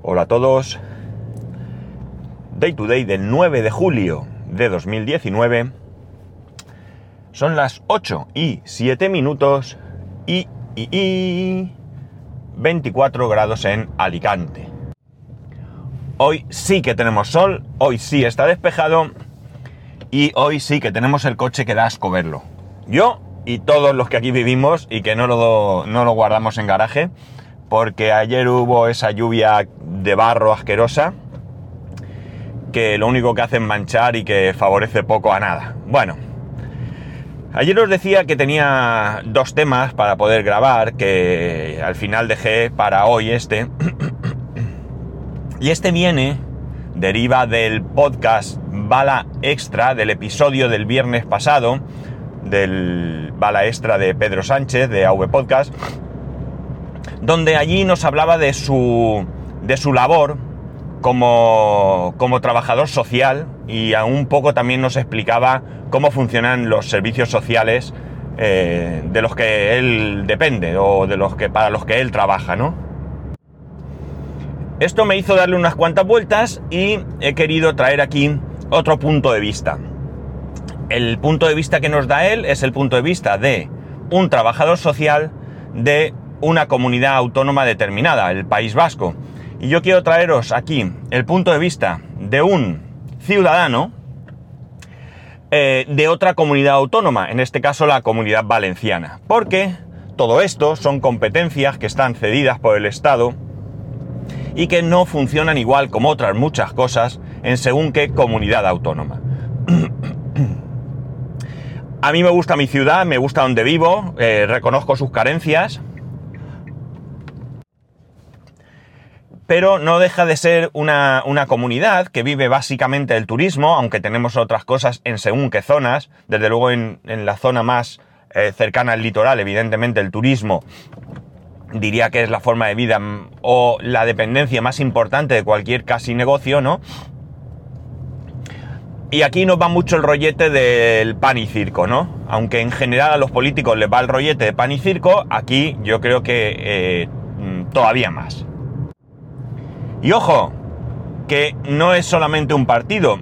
Hola a todos. Day to day del 9 de julio de 2019. Son las 8 y 7 minutos y, y, y 24 grados en Alicante. Hoy sí que tenemos sol, hoy sí está despejado y hoy sí que tenemos el coche que da asco verlo. Yo y todos los que aquí vivimos y que no lo, no lo guardamos en garaje, porque ayer hubo esa lluvia de barro asquerosa que lo único que hace es manchar y que favorece poco a nada. Bueno, ayer os decía que tenía dos temas para poder grabar, que al final dejé para hoy este. y este viene, deriva del podcast Bala Extra, del episodio del viernes pasado, del Bala Extra de Pedro Sánchez, de AV Podcast, donde allí nos hablaba de su, de su labor como, como trabajador social y a un poco también nos explicaba cómo funcionan los servicios sociales eh, de los que él depende o de los que para los que él trabaja, ¿no? Esto me hizo darle unas cuantas vueltas y he querido traer aquí otro punto de vista. El punto de vista que nos da él es el punto de vista de un trabajador social de una comunidad autónoma determinada, el País Vasco. Y yo quiero traeros aquí el punto de vista de un ciudadano eh, de otra comunidad autónoma, en este caso la comunidad valenciana. Porque todo esto son competencias que están cedidas por el Estado y que no funcionan igual como otras muchas cosas en según qué comunidad autónoma. A mí me gusta mi ciudad, me gusta donde vivo, eh, reconozco sus carencias, pero no deja de ser una, comunidad que vive básicamente el turismo, aunque tenemos otras cosas en según qué zonas, desde luego en, la zona más eh, cercana al litoral, evidentemente el turismo diría que es la forma de vida mm, o la dependencia más importante de cualquier casi negocio, ¿no? Y aquí nos va mucho el rollete del pan y circo, ¿no? Aunque en general a los políticos les va el rollete de pan y circo, aquí yo creo que eh, mm, todavía más. Y ojo, que no es solamente un partido,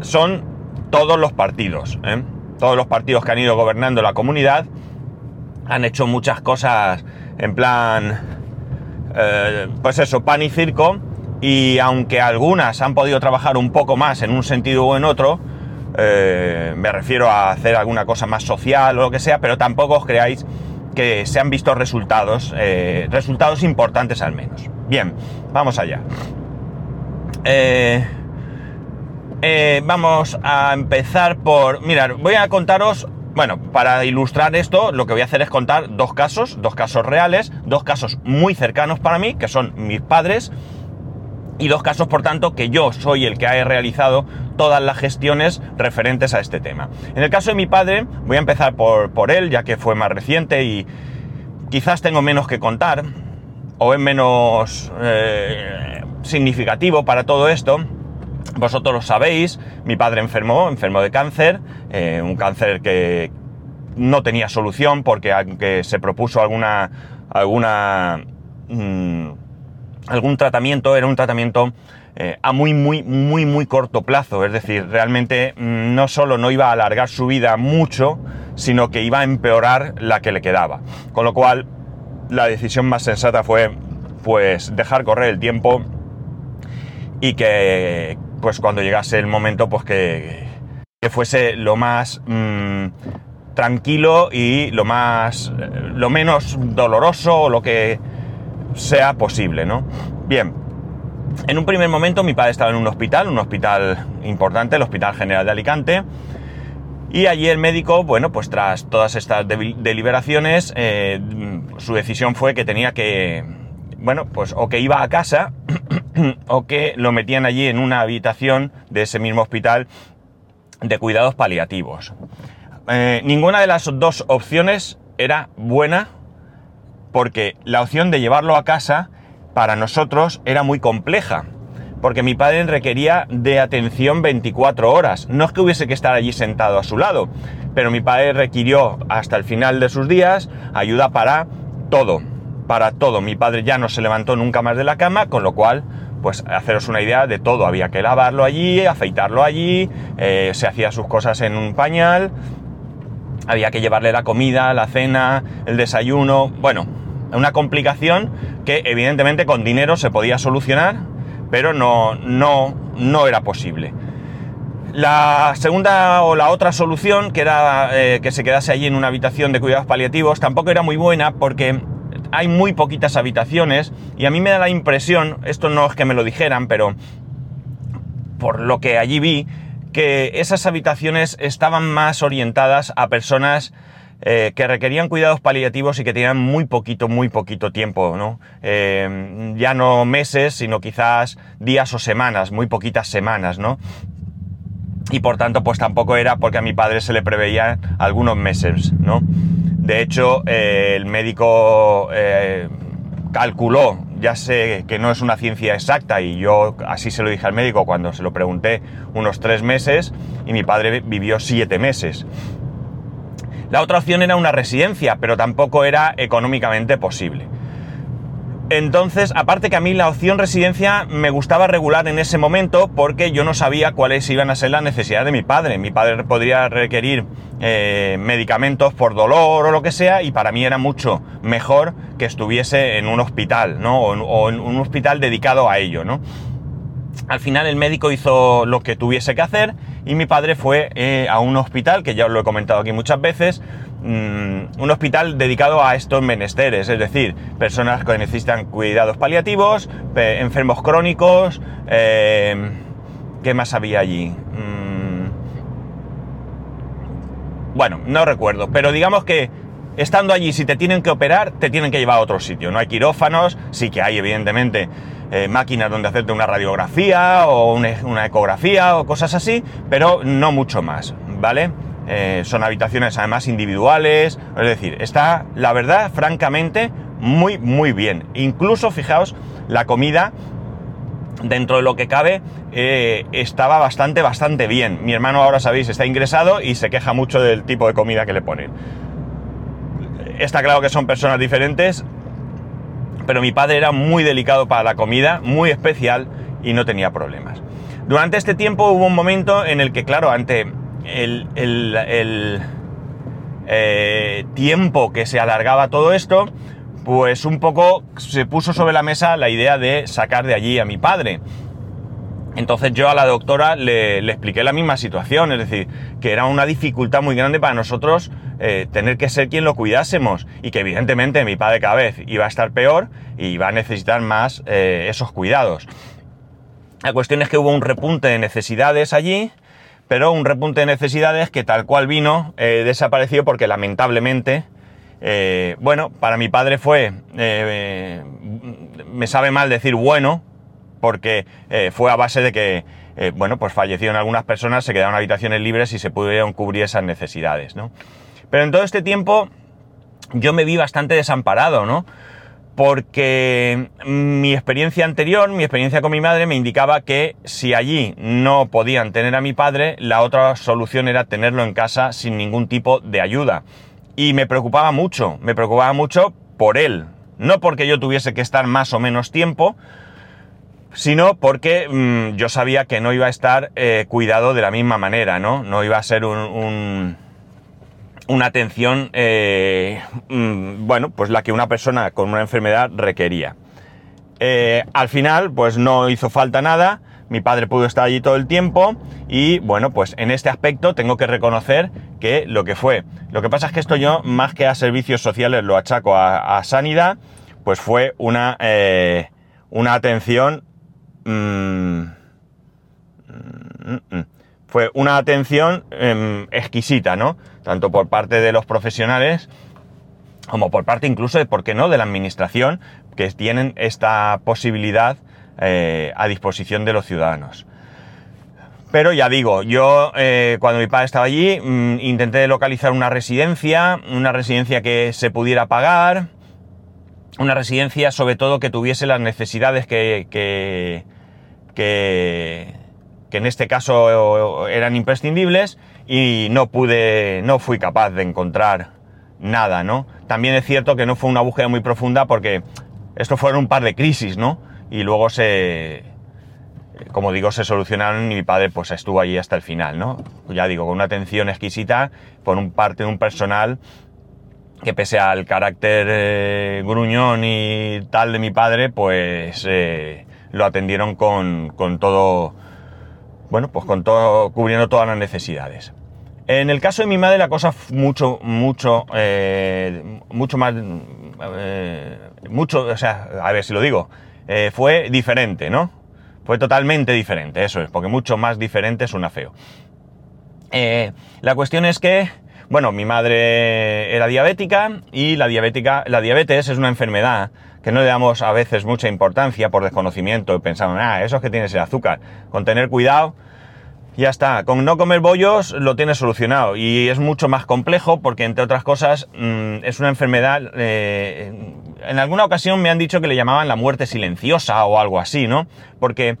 son todos los partidos. ¿eh? Todos los partidos que han ido gobernando la comunidad han hecho muchas cosas en plan, eh, pues eso, pan y circo, y aunque algunas han podido trabajar un poco más en un sentido o en otro, eh, me refiero a hacer alguna cosa más social o lo que sea, pero tampoco os creáis que se han visto resultados, resultados importantes al menos. Bien, vamos allá. Eh, vamos a empezar por... Mirad, voy a contaros bueno, para ilustrar esto, lo que voy a hacer es contar dos casos, dos casos reales, dos casos muy cercanos para mí, que son mis padres y dos casos, por tanto, que yo soy el que ha realizado todas las gestiones referentes a este tema. En el caso de mi padre, voy a empezar por, por él, ya que fue más reciente y quizás tengo menos que contar, o es menos eh, significativo para todo esto. Vosotros lo sabéis, mi padre enfermó, enfermó de cáncer, eh, un cáncer que no tenía solución porque aunque se propuso alguna, alguna mm, algún tratamiento, era un tratamiento eh, a muy, muy, muy, muy corto plazo. Es decir, realmente mm, no solo no iba a alargar su vida mucho, sino que iba a empeorar la que le quedaba. Con lo cual, la decisión más sensata fue, pues, dejar correr el tiempo y que, pues, cuando llegase el momento, pues, que, que fuese lo más mm, tranquilo y lo más, lo menos doloroso o lo que sea posible, ¿no? Bien, en un primer momento mi padre estaba en un hospital, un hospital importante, el Hospital General de Alicante, y allí el médico, bueno, pues tras todas estas deliberaciones, eh, su decisión fue que tenía que, bueno, pues o que iba a casa o que lo metían allí en una habitación de ese mismo hospital de cuidados paliativos. Eh, ninguna de las dos opciones era buena porque la opción de llevarlo a casa para nosotros era muy compleja, porque mi padre requería de atención 24 horas. No es que hubiese que estar allí sentado a su lado, pero mi padre requirió hasta el final de sus días ayuda para todo. para todo. Mi padre ya no se levantó nunca más de la cama, con lo cual, pues haceros una idea de todo. Había que lavarlo allí, afeitarlo allí, eh, se hacía sus cosas en un pañal, había que llevarle la comida, la cena, el desayuno. Bueno, una complicación que evidentemente con dinero se podía solucionar, pero no, no, no era posible. La segunda o la otra solución, que era eh, que se quedase allí en una habitación de cuidados paliativos, tampoco era muy buena porque hay muy poquitas habitaciones y a mí me da la impresión, esto no es que me lo dijeran, pero por lo que allí vi, que esas habitaciones estaban más orientadas a personas eh, que requerían cuidados paliativos y que tenían muy poquito, muy poquito tiempo, ¿no? Eh, ya no meses, sino quizás días o semanas, muy poquitas semanas, ¿no? Y por tanto, pues tampoco era porque a mi padre se le preveía algunos meses, ¿no? De hecho, eh, el médico calculó, ya sé que no es una ciencia exacta y yo así se lo dije al médico cuando se lo pregunté, unos tres meses y mi padre vivió siete meses. La otra opción era una residencia, pero tampoco era económicamente posible. Entonces, aparte que a mí la opción residencia me gustaba regular en ese momento porque yo no sabía cuáles iban a ser las necesidades de mi padre. Mi padre podría requerir eh, medicamentos por dolor o lo que sea y para mí era mucho mejor que estuviese en un hospital, ¿no? O en, un hospital dedicado a ello, ¿no? Al final el médico hizo lo que tuviese que hacer y mi padre fue eh, a un hospital, que ya os lo he comentado aquí muchas veces, mm, un hospital dedicado a estos menesteres, es decir, personas que necesitan cuidados paliativos, enfermos crónicos, eh, ¿qué más había allí? Mm, bueno, no recuerdo, pero digamos que estando allí, si te tienen que operar, te tienen que llevar a otro sitio. No hay quirófanos, sí que hay, evidentemente, eh, máquinas donde hacerte una radiografía o una, ecografía o cosas así, pero no mucho más, ¿vale? Eh, son habitaciones además individuales, es decir, está, la verdad, francamente, muy, muy bien. Incluso, fijaos, la comida, dentro de lo que cabe, eh, estaba bastante, bastante bien. Mi hermano ahora, sabéis, está ingresado y se queja mucho del tipo de comida que le ponen. Está claro que son personas diferentes, pero mi padre era muy delicado para la comida, muy especial y no tenía problemas. Durante este tiempo hubo un momento en el que, claro, ante el, eh, tiempo que se alargaba todo esto, pues un poco se puso sobre la mesa la idea de sacar de allí a mi padre. Entonces yo a la doctora le, expliqué la misma situación, es decir, que era una dificultad muy grande para nosotros eh, tener que ser quien lo cuidásemos y que evidentemente mi padre cada vez iba a estar peor y iba a necesitar más eh, esos cuidados. La cuestión es que hubo un repunte de necesidades allí, pero un repunte de necesidades que tal cual vino eh, desapareció porque lamentablemente, bueno, para mi padre fue, me sabe mal decir bueno, porque eh, fue a base de que, eh, bueno, pues fallecieron algunas personas, se quedaron habitaciones libres y se pudieron cubrir esas necesidades, ¿no? Pero en todo este tiempo yo me vi bastante desamparado, ¿no? Porque mi experiencia anterior, mi experiencia con mi madre, me indicaba que si allí no podían tener a mi padre, la otra solución era tenerlo en casa sin ningún tipo de ayuda. Y me preocupaba mucho, me preocupaba mucho por él. No porque yo tuviese que estar más o menos tiempo, sino porque mm, yo sabía que no iba a estar eh, cuidado de la misma manera, ¿no? No iba a ser un, una atención, eh, mm, bueno, pues la que una persona con una enfermedad requería. Eh, al final, pues no hizo falta nada, mi padre pudo estar allí todo el tiempo y bueno, pues en este aspecto tengo que reconocer que lo que fue. Lo que pasa es que esto yo, más que a servicios sociales, lo achaco a, sanidad, pues fue una, una atención Mm, mm, mm, fue una atención em, exquisita, ¿no? Tanto por parte de los profesionales como por parte incluso, de, ¿por qué no?, de la administración, que tienen esta posibilidad eh, a disposición de los ciudadanos. Pero ya digo, yo eh, cuando mi padre estaba allí intenté localizar una residencia, una residencia que se pudiera pagar, una residencia sobre todo que tuviese las necesidades que, que, en este caso eran imprescindibles y no pude, no fui capaz de encontrar nada, ¿no? También es cierto que no fue una búsqueda muy profunda porque esto fueron un par de crisis, ¿no? Y luego se, como digo, se solucionaron y mi padre pues estuvo allí hasta el final, ¿no? Ya digo, con una atención exquisita, por un parte de un personal que pese al carácter eh, gruñón y tal de mi padre, pues eh, lo atendieron con, con todo, bueno, pues con todo, cubriendo todas las necesidades. En el caso de mi madre la cosa mucho, mucho, eh, mucho más, eh, mucho, o sea, a ver si lo digo, eh, fue diferente, ¿no? Fue totalmente diferente, eso es, porque mucho más diferente suena feo. la cuestión es que, bueno, mi madre era diabética y la diabética, la diabetes es una enfermedad que no le damos a veces mucha importancia por desconocimiento y pensamos, ah, eso es que tienes el azúcar. Con tener cuidado, ya está, con no comer bollos lo tienes solucionado y es mucho más complejo porque entre otras cosas mm, es una enfermedad, eh, en alguna ocasión me han dicho que le llamaban la muerte silenciosa o algo así, ¿no? Porque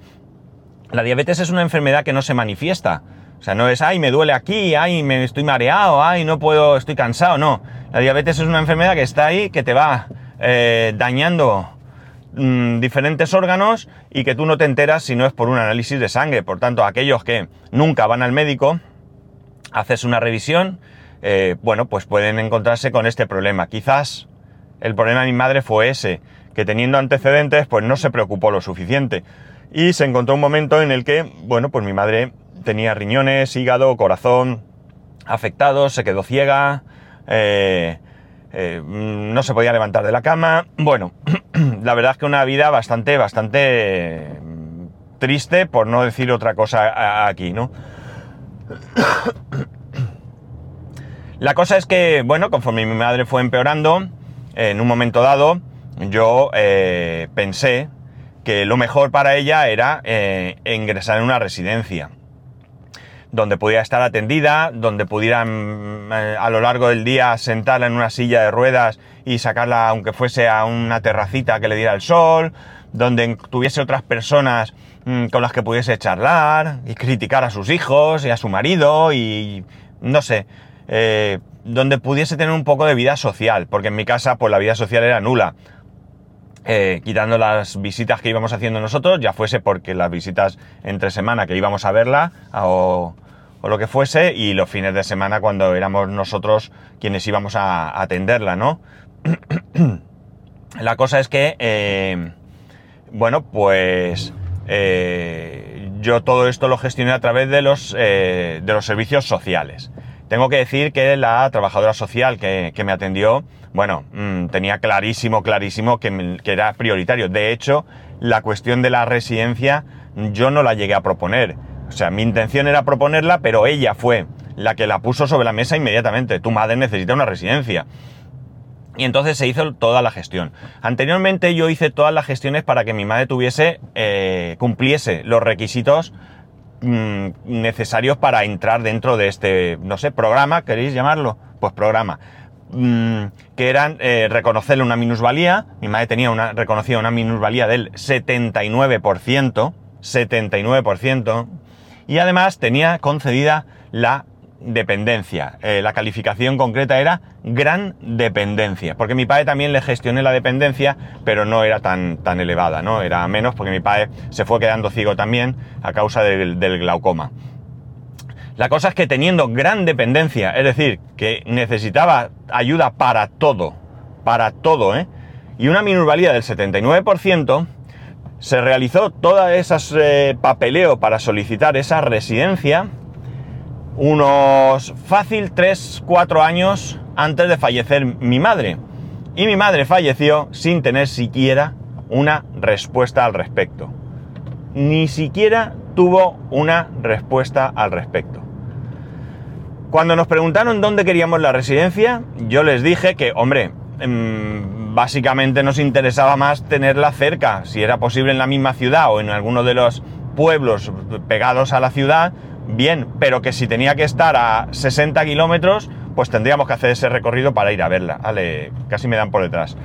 la diabetes es una enfermedad que no se manifiesta. O sea, no es, ay, me duele aquí, ay, me estoy mareado, ay, no puedo, estoy cansado, no. La diabetes es una enfermedad que está ahí, que te va eh, dañando Mm, diferentes órganos y que tú no te enteras si no es por un análisis de sangre. Por tanto, aquellos que nunca van al médico, haces una revisión, eh, bueno, pues pueden encontrarse con este problema. Quizás el problema de mi madre fue ese, que teniendo antecedentes, pues no se preocupó lo suficiente. Y se encontró un momento en el que, bueno, pues mi madre tenía riñones, hígado, corazón afectados, se quedó ciega, eh, eh, no se podía levantar de la cama. Bueno, la verdad es que una vida bastante, bastante mm, triste, por no decir otra cosa aquí, ¿no? La cosa es que, bueno, conforme mi madre fue empeorando, en un momento dado, yo eh, pensé que lo mejor para ella era ingresar en una residencia donde pudiera estar atendida, donde pudieran eh, a lo largo del día sentarla en una silla de ruedas y sacarla aunque fuese a una terracita que le diera el sol, donde tuviese otras personas mm, con las que pudiese charlar y criticar a sus hijos y a su marido y no sé, eh, donde pudiese tener un poco de vida social, porque en mi casa pues la vida social era nula. Eh, quitando las visitas que íbamos haciendo nosotros, ya fuese porque las visitas entre semana que íbamos a verla o, lo que fuese, y los fines de semana cuando éramos nosotros quienes íbamos a, atenderla, ¿no? la cosa es que, eh, bueno, pues eh, yo todo esto lo gestioné a través de los, de los servicios sociales. Tengo que decir que la trabajadora social que, me atendió, bueno, mm, tenía clarísimo, clarísimo que, era prioritario. De hecho, la cuestión de la residencia yo no la llegué a proponer. O sea, mi intención era proponerla, pero ella fue la que la puso sobre la mesa inmediatamente. Tu madre necesita una residencia. Y entonces se hizo toda la gestión. Anteriormente yo hice todas las gestiones para que mi madre tuviese, eh, cumpliese los requisitos Mm, necesarios para entrar dentro de este, no sé, programa, ¿queréis llamarlo? Pues programa. Mm, que eran eh, reconocerle una minusvalía. Mi madre tenía una, reconocía una minusvalía del 79%, 79%, y además tenía concedida la dependencia. Eh, la calificación concreta era gran dependencia, porque mi padre también le gestioné la dependencia, pero no era tan, tan elevada, ¿no? Era menos porque mi padre se fue quedando ciego también a causa del, glaucoma. La cosa es que teniendo gran dependencia, es decir, que necesitaba ayuda para todo, para todo, ¿eh? Y una minusvalía del 79%, se realizó toda esas eh, papeleo para solicitar esa residencia unos fácil 3-4 años antes de fallecer mi madre. Y mi madre falleció sin tener siquiera una respuesta al respecto. Ni siquiera tuvo una respuesta al respecto. Cuando nos preguntaron dónde queríamos la residencia, yo les dije que, hombre, em, básicamente nos interesaba más tenerla cerca, si era posible en la misma ciudad o en alguno de los pueblos pegados a la ciudad, bien, pero que si tenía que estar a 60 kilómetros, pues tendríamos que hacer ese recorrido para ir a verla. Vale, casi me dan por detrás.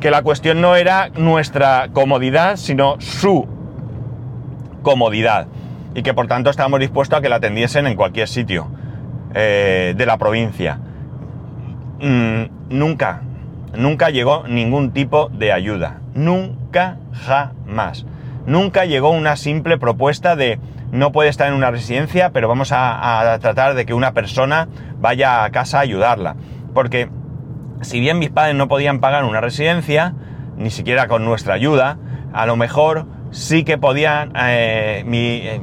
Que la cuestión no era nuestra comodidad, sino su comodidad. Y que por tanto estábamos dispuestos a que la atendiesen en cualquier sitio eh, de la provincia. mm, nunca, nunca llegó ningún tipo de ayuda. Nunca, jamás. Nunca llegó una simple propuesta de no puede estar en una residencia, pero vamos a, tratar de que una persona vaya a casa a ayudarla. Porque si bien mis padres no podían pagar una residencia, ni siquiera con nuestra ayuda, a lo mejor sí que podían, eh, eh,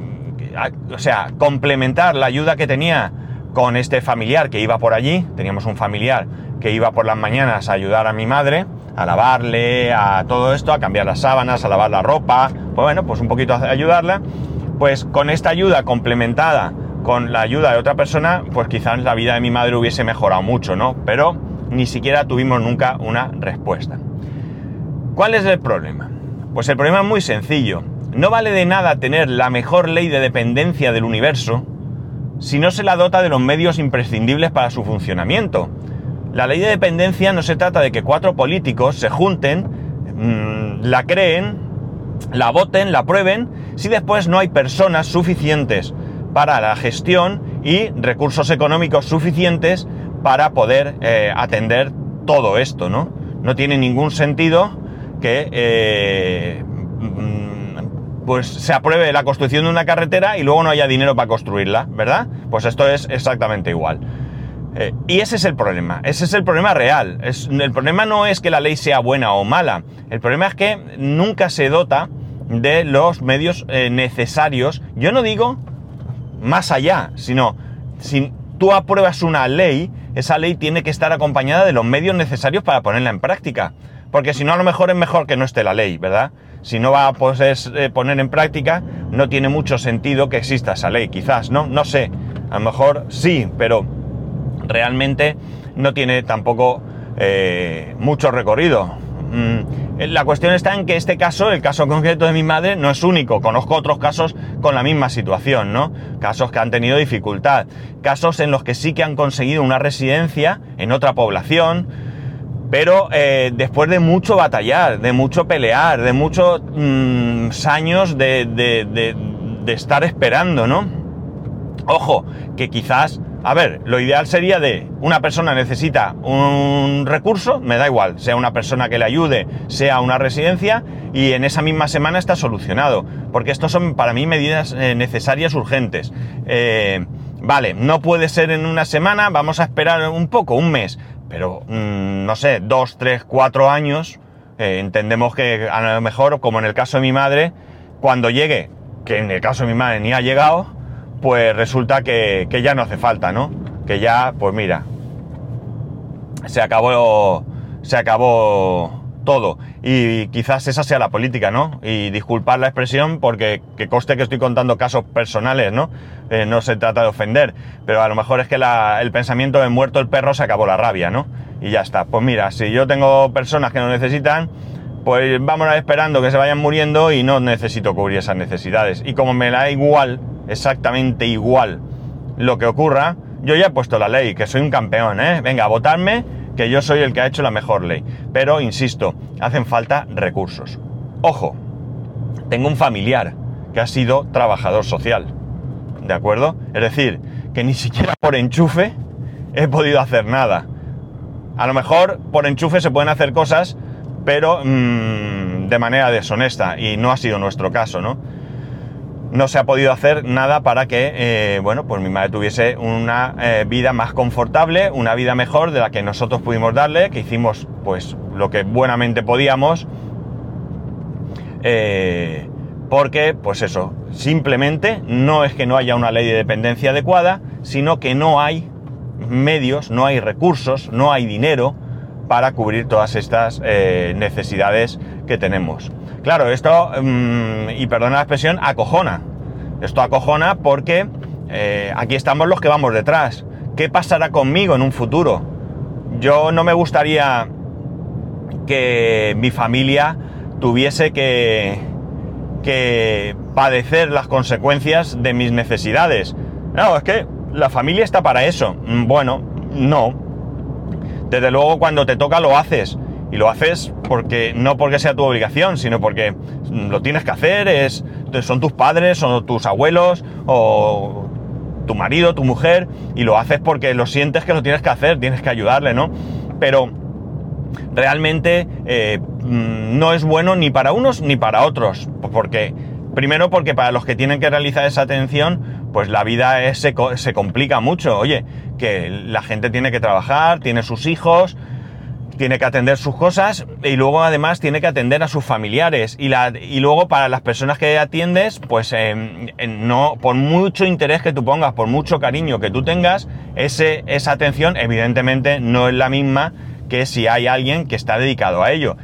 o sea, complementar la ayuda que tenía con este familiar que iba por allí. Teníamos un familiar que iba por las mañanas a ayudar a mi madre, a lavarle, a todo esto, a cambiar las sábanas, a lavar la ropa, pues bueno, pues un poquito a ayudarla. Pues con esta ayuda complementada con la ayuda de otra persona, pues quizás la vida de mi madre hubiese mejorado mucho, ¿no? Pero ni siquiera tuvimos nunca una respuesta. ¿Cuál es el problema? Pues el problema es muy sencillo. No vale de nada tener la mejor ley de dependencia del universo si no se la dota de los medios imprescindibles para su funcionamiento. La ley de dependencia no se trata de que cuatro políticos se junten, mm, la creen, la voten, la aprueben, si después no hay personas suficientes para la gestión y recursos económicos suficientes para poder eh, atender todo esto, ¿no? No tiene ningún sentido que eh, pues se apruebe la construcción de una carretera y luego no haya dinero para construirla, ¿verdad? Pues esto es exactamente igual. Eh, y ese es el problema, ese es el problema real. el problema no es que la ley sea buena o mala, el problema es que nunca se dota de los medios eh, necesarios. Yo no digo más allá, sino si tú apruebas una ley, esa ley tiene que estar acompañada de los medios necesarios para ponerla en práctica. Porque si no, a lo mejor es mejor que no esté la ley, ¿verdad? Si no va a poder eh, poner en práctica, no tiene mucho sentido que exista esa ley, quizás, ¿no? No sé, a lo mejor sí, pero realmente no tiene tampoco eh, mucho recorrido. Mm, la cuestión está en que este caso, el caso concreto de mi madre, no es único. Conozco otros casos con la misma situación, ¿no? Casos que han tenido dificultad. Casos en los que sí que han conseguido una residencia en otra población, pero eh, después de mucho batallar, de mucho pelear, de muchos mm, años de, de estar esperando, ¿no? Ojo, que quizás a ver, lo ideal sería de una persona necesita un recurso, me da igual, sea una persona que le ayude, sea una residencia, y en esa misma semana está solucionado. Porque estos son para mí medidas eh, necesarias urgentes. Eh, vale, no puede ser en una semana, vamos a esperar un poco, un mes, pero mm, no sé, dos, tres, cuatro años. Eh, entendemos que a lo mejor, como en el caso de mi madre, cuando llegue, que en el caso de mi madre ni ha llegado, pues resulta que, ya no hace falta, ¿no? Que ya, pues mira, se acabó, se acabó todo. Y quizás esa sea la política, ¿no? Y disculpar la expresión porque que coste que estoy contando casos personales, ¿no? Eh, no se trata de ofender, pero a lo mejor es que el pensamiento de muerto el perro se acabó la rabia, ¿no? Y ya está. Pues mira, si yo tengo personas que no necesitan, pues vamos esperando que se vayan muriendo y no necesito cubrir esas necesidades. Y como me da igual exactamente igual lo que ocurra, yo ya he puesto la ley, que soy un campeón, ¿eh? Venga, a votarme, que yo soy el que ha hecho la mejor ley. Pero, insisto, hacen falta recursos. Ojo, tengo un familiar que ha sido trabajador social. ¿De acuerdo? Es decir, que ni siquiera por enchufe he podido hacer nada. A lo mejor por enchufe se pueden hacer cosas, pero mmm, de manera deshonesta, y no ha sido nuestro caso, ¿no? no se ha podido hacer nada para que, eh, bueno, pues mi madre tuviese una eh, vida más confortable, una vida mejor de la que nosotros pudimos darle, que hicimos pues lo que buenamente podíamos, eh, porque, pues eso, simplemente no es que no haya una ley de dependencia adecuada, sino que no hay medios, no hay recursos, no hay dinero para cubrir todas estas necesidades que tenemos. Claro, esto, mm, y perdona la expresión, acojona. Esto acojona porque eh, aquí estamos los que vamos detrás. ¿Qué pasará conmigo en un futuro? Yo no me gustaría que mi familia tuviese que, que padecer las consecuencias de mis necesidades. No, es que la familia está para eso. Mm, bueno, no. Desde luego cuando te toca lo haces y lo haces porque no porque sea tu obligación, sino porque lo tienes que hacer, es, son tus padres, son tus abuelos, o tu marido, tu mujer, y lo haces porque lo sientes que lo tienes que hacer, tienes que ayudarle, ¿no? Pero realmente eh, no es bueno ni para unos ni para otros, porque primero porque para los que tienen que realizar esa atención, pues la vida se, se complica mucho. Oye, que la gente tiene que trabajar, tiene sus hijos, tiene que atender sus cosas y luego además tiene que atender a sus familiares. Y, la, y luego para las personas que atiendes, pues eh, no, por mucho interés que tú pongas, por mucho cariño que tú tengas, ese, esa atención evidentemente no es la misma que si hay alguien que está dedicado a ello.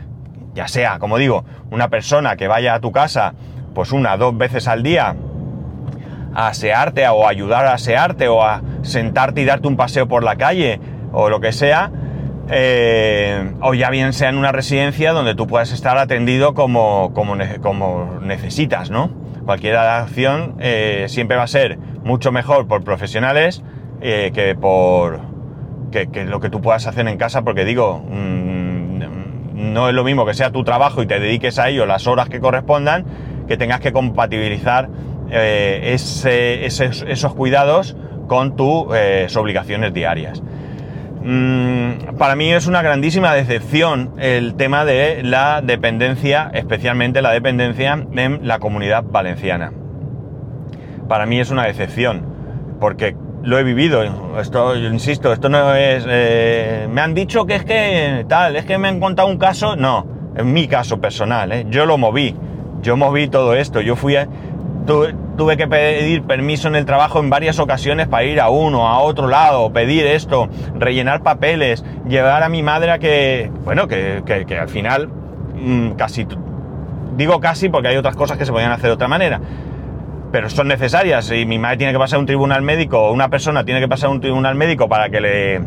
Ya sea, como digo, una persona que vaya a tu casa pues una, dos veces al día a asearte o ayudar a asearte o a sentarte y darte un paseo por la calle o lo que sea, eh, o ya bien sea en una residencia donde tú puedas estar atendido como, como, necesitas, ¿no? Cualquier acción eh, siempre va a ser mucho mejor por profesionales eh, que por que, lo que tú puedas hacer en casa, porque digo, mm, no es lo mismo que sea tu trabajo y te dediques a ello las horas que correspondan, que tengas que compatibilizar esos cuidados con tus obligaciones diarias. Mm, para mí es una grandísima decepción el tema de la dependencia, especialmente la dependencia en la comunidad valenciana. Para mí es una decepción, porque lo he vivido, esto, yo insisto, esto no es... Eh, me han dicho que es que tal, es que me han contado un caso, no, en mi caso personal, ¿eh? yo lo moví, yo moví todo esto, yo fui a, tuve, que pedir permiso en el trabajo en varias ocasiones para ir a uno, a otro lado, pedir esto, rellenar papeles, llevar a mi madre a que, bueno, que, al final mm, casi, digo casi porque hay otras cosas que se podían hacer de otra manera, pero son necesarias. Si mi madre tiene que pasar a un tribunal médico o una persona tiene que pasar a un tribunal médico para que le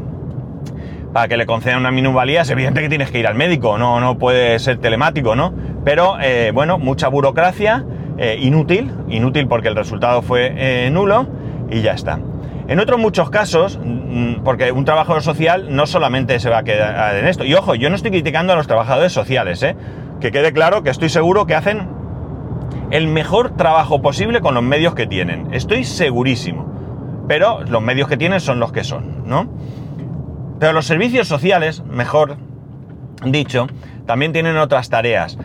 para que le concedan una minusvalía, es evidente que tienes que ir al médico, no, no puede ser telemático, ¿no? Pero eh, bueno, mucha burocracia eh, inútil, inútil porque el resultado fue eh, nulo y ya está. En otros muchos casos, mm, porque un trabajador social no solamente se va a quedar en esto, y ojo, yo no estoy criticando a los trabajadores sociales, ¿eh? que quede claro que estoy seguro que hacen el mejor trabajo posible con los medios que tienen, estoy segurísimo, pero los medios que tienen son los que son, ¿no? Pero los servicios sociales, mejor dicho, también tienen otras tareas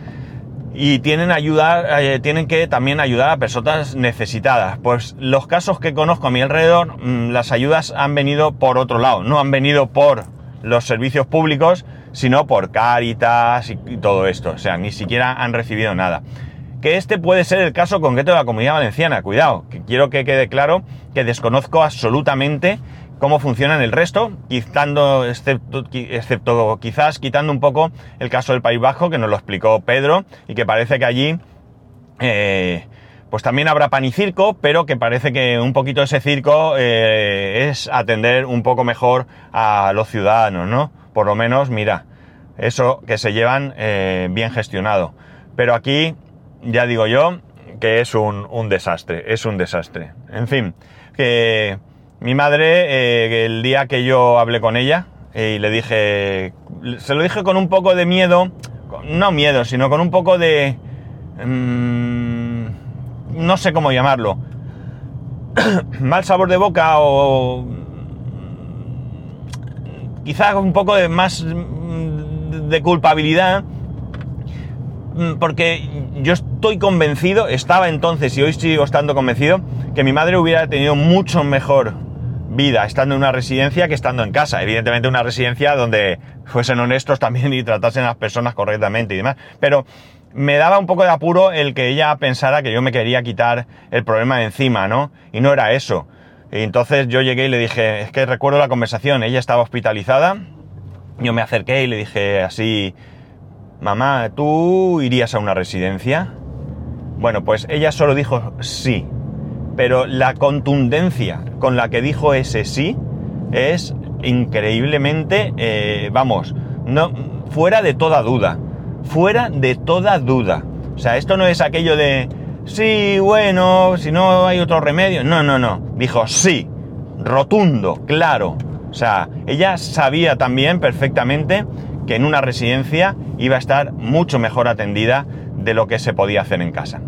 y tienen, ayudar, eh, tienen que también ayudar a personas necesitadas. Pues los casos que conozco a mi alrededor, mm, las ayudas han venido por otro lado, no han venido por los servicios públicos, sino por Cáritas y, todo esto. O sea, ni siquiera han recibido nada. Que este puede ser el caso concreto de la comunidad valenciana. Cuidado, que quiero que quede claro que desconozco absolutamente cómo funcionan el resto, quitando, excepto, quizás quitando un poco el caso del País Bajo, que nos lo explicó Pedro, y que parece que allí eh, pues también habrá pan y circo, pero que parece que un poquito ese circo eh, es atender un poco mejor a los ciudadanos, ¿no? Por lo menos, mira, eso que se llevan eh, bien gestionado. Pero aquí, ya digo yo, que es un desastre, es un desastre. En fin, que mi madre, eh, el día que yo hablé con ella y le dije, se lo dije con un poco de miedo, no miedo, sino con un poco de... Mm, no sé cómo llamarlo. mal sabor de boca o... Quizás un poco de más de culpabilidad Mm, porque yo estoy convencido, estaba entonces y hoy sigo estando convencido, que mi madre hubiera tenido mucho mejor vida estando en una residencia que estando en casa. Evidentemente una residencia donde fuesen honestos también y tratasen a las personas correctamente y demás. Pero me daba un poco de apuro el que ella pensara que yo me quería quitar el problema de encima, ¿no? Y no era eso. Y entonces yo llegué y le dije, es que recuerdo la conversación, ella estaba hospitalizada, yo me acerqué y le dije así, mamá, ¿tú irías a una residencia? Bueno, pues ella solo dijo sí, pero la contundencia con la que dijo ese sí es increíblemente, eh, vamos, no, fuera de toda duda, fuera de toda duda. O sea, esto no es aquello de, sí, bueno, si no hay otro remedio. No, no, no. Dijo sí, rotundo, claro. O sea, ella sabía también perfectamente que en una residencia iba a estar mucho mejor atendida de lo que se podía hacer en casa.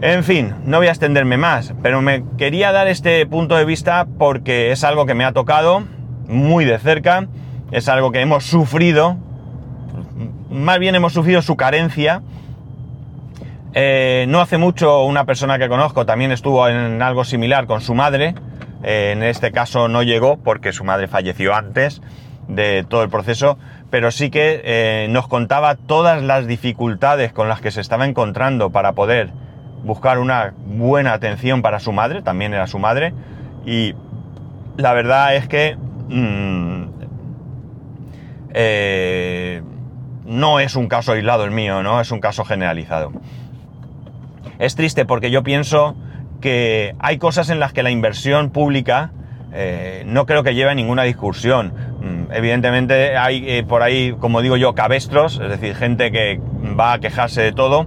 En fin, no voy a extenderme más, pero me quería dar este punto de vista porque es algo que me ha tocado muy de cerca, es algo que hemos sufrido, más bien hemos sufrido su carencia. Eh, no hace mucho una persona que conozco también estuvo en algo similar con su madre, eh, en este caso no llegó porque su madre falleció antes de todo el proceso, pero sí que eh, nos contaba todas las dificultades con las que se estaba encontrando para poder buscar una buena atención para su madre, también era su madre, y la verdad es que mm, eh, no es un caso aislado el mío, ¿no? Es un caso generalizado. Es triste porque yo pienso que hay cosas en las que la inversión pública eh, no creo que lleve a ninguna discusión. Mm, evidentemente hay eh, por ahí, como digo yo, cabestros, es decir, gente que va a quejarse de todo,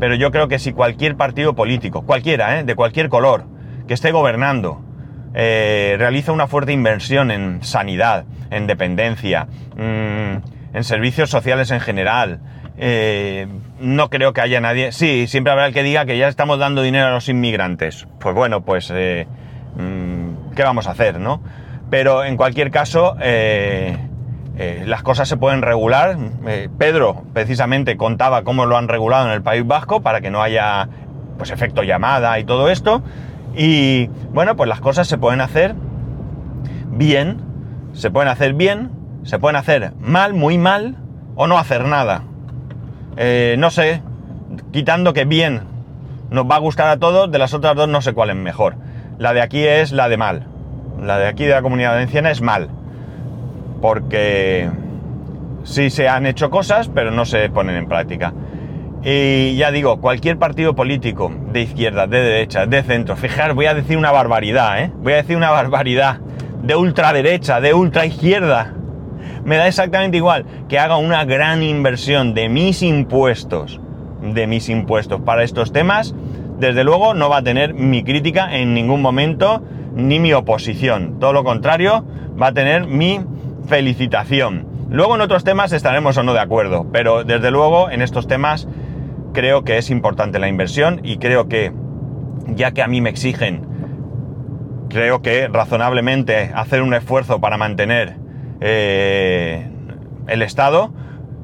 pero yo creo que si cualquier partido político, cualquiera, ¿eh? de cualquier color, que esté gobernando, eh, realiza una fuerte inversión en sanidad, en dependencia, mm, en servicios sociales en general, eh, no creo que haya nadie. Sí, siempre habrá el que diga que ya estamos dando dinero a los inmigrantes. Pues bueno, pues mm, ¿qué vamos a hacer, no? Pero en cualquier caso, eh, las cosas se pueden regular. Eh, Pedro precisamente contaba cómo lo han regulado en el País Vasco para que no haya pues efecto llamada y todo esto. Y bueno, pues las cosas se pueden hacer bien, se pueden hacer bien, se pueden hacer mal, muy mal, o no hacer nada. Eh, no sé, quitando que bien nos va a gustar a todos, de las otras dos no sé cuál es mejor. La de aquí es la de mal. La de aquí de la comunidad valenciana es mal porque sí se han hecho cosas, pero no se ponen en práctica. Y ya digo, cualquier partido político, de izquierda, de derecha, de centro, fijar, voy a decir una barbaridad, ¿eh? Voy a decir una barbaridad, de ultraderecha, de ultraizquierda. Me da exactamente igual que haga una gran inversión de mis impuestos, de mis impuestos para estos temas, desde luego no va a tener mi crítica en ningún momento, ni mi oposición. Todo lo contrario, va a tener mi felicitación. Luego en otros temas estaremos o no de acuerdo, pero desde luego en estos temas creo que es importante la inversión y creo que, ya que a mí me exigen, creo que razonablemente hacer un esfuerzo para mantener eh, el Estado,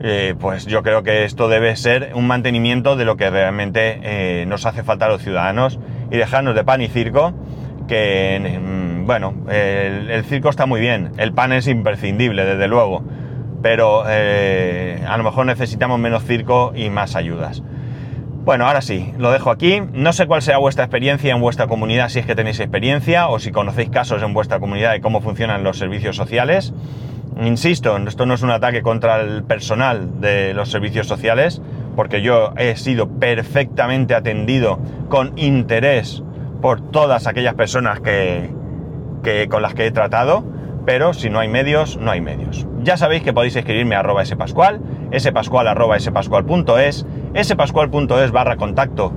eh, pues yo creo que esto debe ser un mantenimiento de lo que realmente eh, nos hace falta a los ciudadanos y dejarnos de pan y circo que, bueno, el, circo está muy bien, el pan es imprescindible, desde luego, pero eh, a lo mejor necesitamos menos circo y más ayudas. Bueno, ahora sí, lo dejo aquí. No sé cuál sea vuestra experiencia en vuestra comunidad, si es que tenéis experiencia o si conocéis casos en vuestra comunidad de cómo funcionan los servicios sociales. Insisto, esto no es un ataque contra el personal de los servicios sociales, porque yo he sido perfectamente atendido con interés por todas aquellas personas que, con las que he tratado, pero si no hay medios, no hay medios. Ya sabéis que podéis escribirme a arroba spascual, spascual arroba spascual.es, spascual.es barra contacto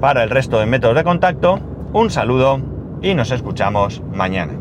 para el resto de métodos de contacto. Un saludo y nos escuchamos mañana.